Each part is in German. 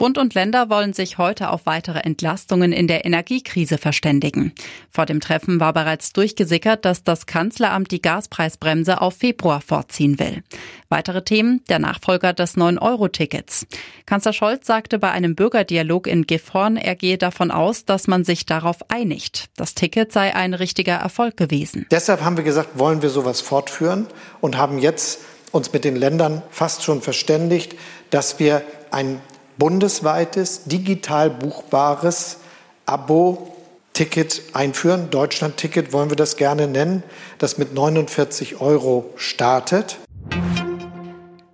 Bund und Länder wollen sich heute auf weitere Entlastungen in der Energiekrise verständigen. Vor dem Treffen war bereits durchgesickert, dass das Kanzleramt die Gaspreisbremse auf Februar vorziehen will. Weitere Themen, der Nachfolger des 9-Euro-Tickets. Kanzler Scholz sagte bei einem Bürgerdialog in Gifhorn, er gehe davon aus, dass man sich darauf einigt. Das Ticket sei ein richtiger Erfolg gewesen. Deshalb haben wir gesagt, wollen wir sowas fortführen und haben jetzt uns mit den Ländern fast schon verständigt, dass wir ein bundesweites, digital buchbares Abo-Ticket einführen. Deutschland-Ticket wollen wir das gerne nennen, das mit 49 Euro startet.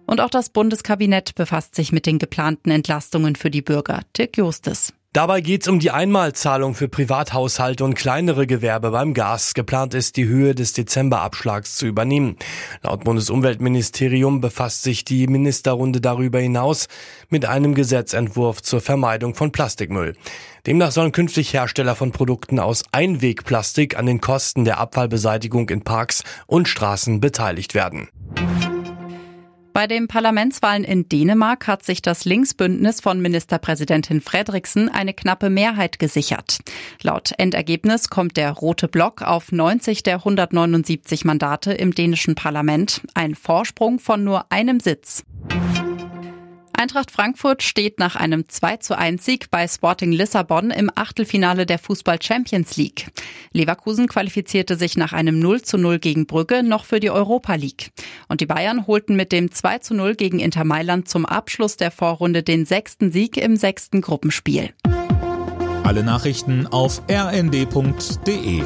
Und auch das Bundeskabinett befasst sich mit den geplanten Entlastungen für die Bürger. Dirk Justes. Dabei geht es um die Einmalzahlung für Privathaushalte und kleinere Gewerbe beim Gas. Geplant ist, die Höhe des Dezemberabschlags zu übernehmen. Laut Bundesumweltministerium befasst sich die Ministerrunde darüber hinaus mit einem Gesetzentwurf zur Vermeidung von Plastikmüll. Demnach sollen künftig Hersteller von Produkten aus Einwegplastik an den Kosten der Abfallbeseitigung in Parks und Straßen beteiligt werden. Bei den Parlamentswahlen in Dänemark hat sich das Linksbündnis von Ministerpräsidentin Fredriksen eine knappe Mehrheit gesichert. Laut Endergebnis kommt der Rote Block auf 90 der 179 Mandate im dänischen Parlament, ein Vorsprung von nur einem Sitz. Eintracht Frankfurt steht nach einem 2 zu 1 Sieg bei Sporting Lissabon im Achtelfinale der Fußball Champions League. Leverkusen qualifizierte sich nach einem 0 zu 0 gegen Brügge noch für die Europa League. Und die Bayern holten mit dem 2 zu 0 gegen Inter Mailand zum Abschluss der Vorrunde den sechsten Sieg im sechsten Gruppenspiel. Alle Nachrichten auf rnd.de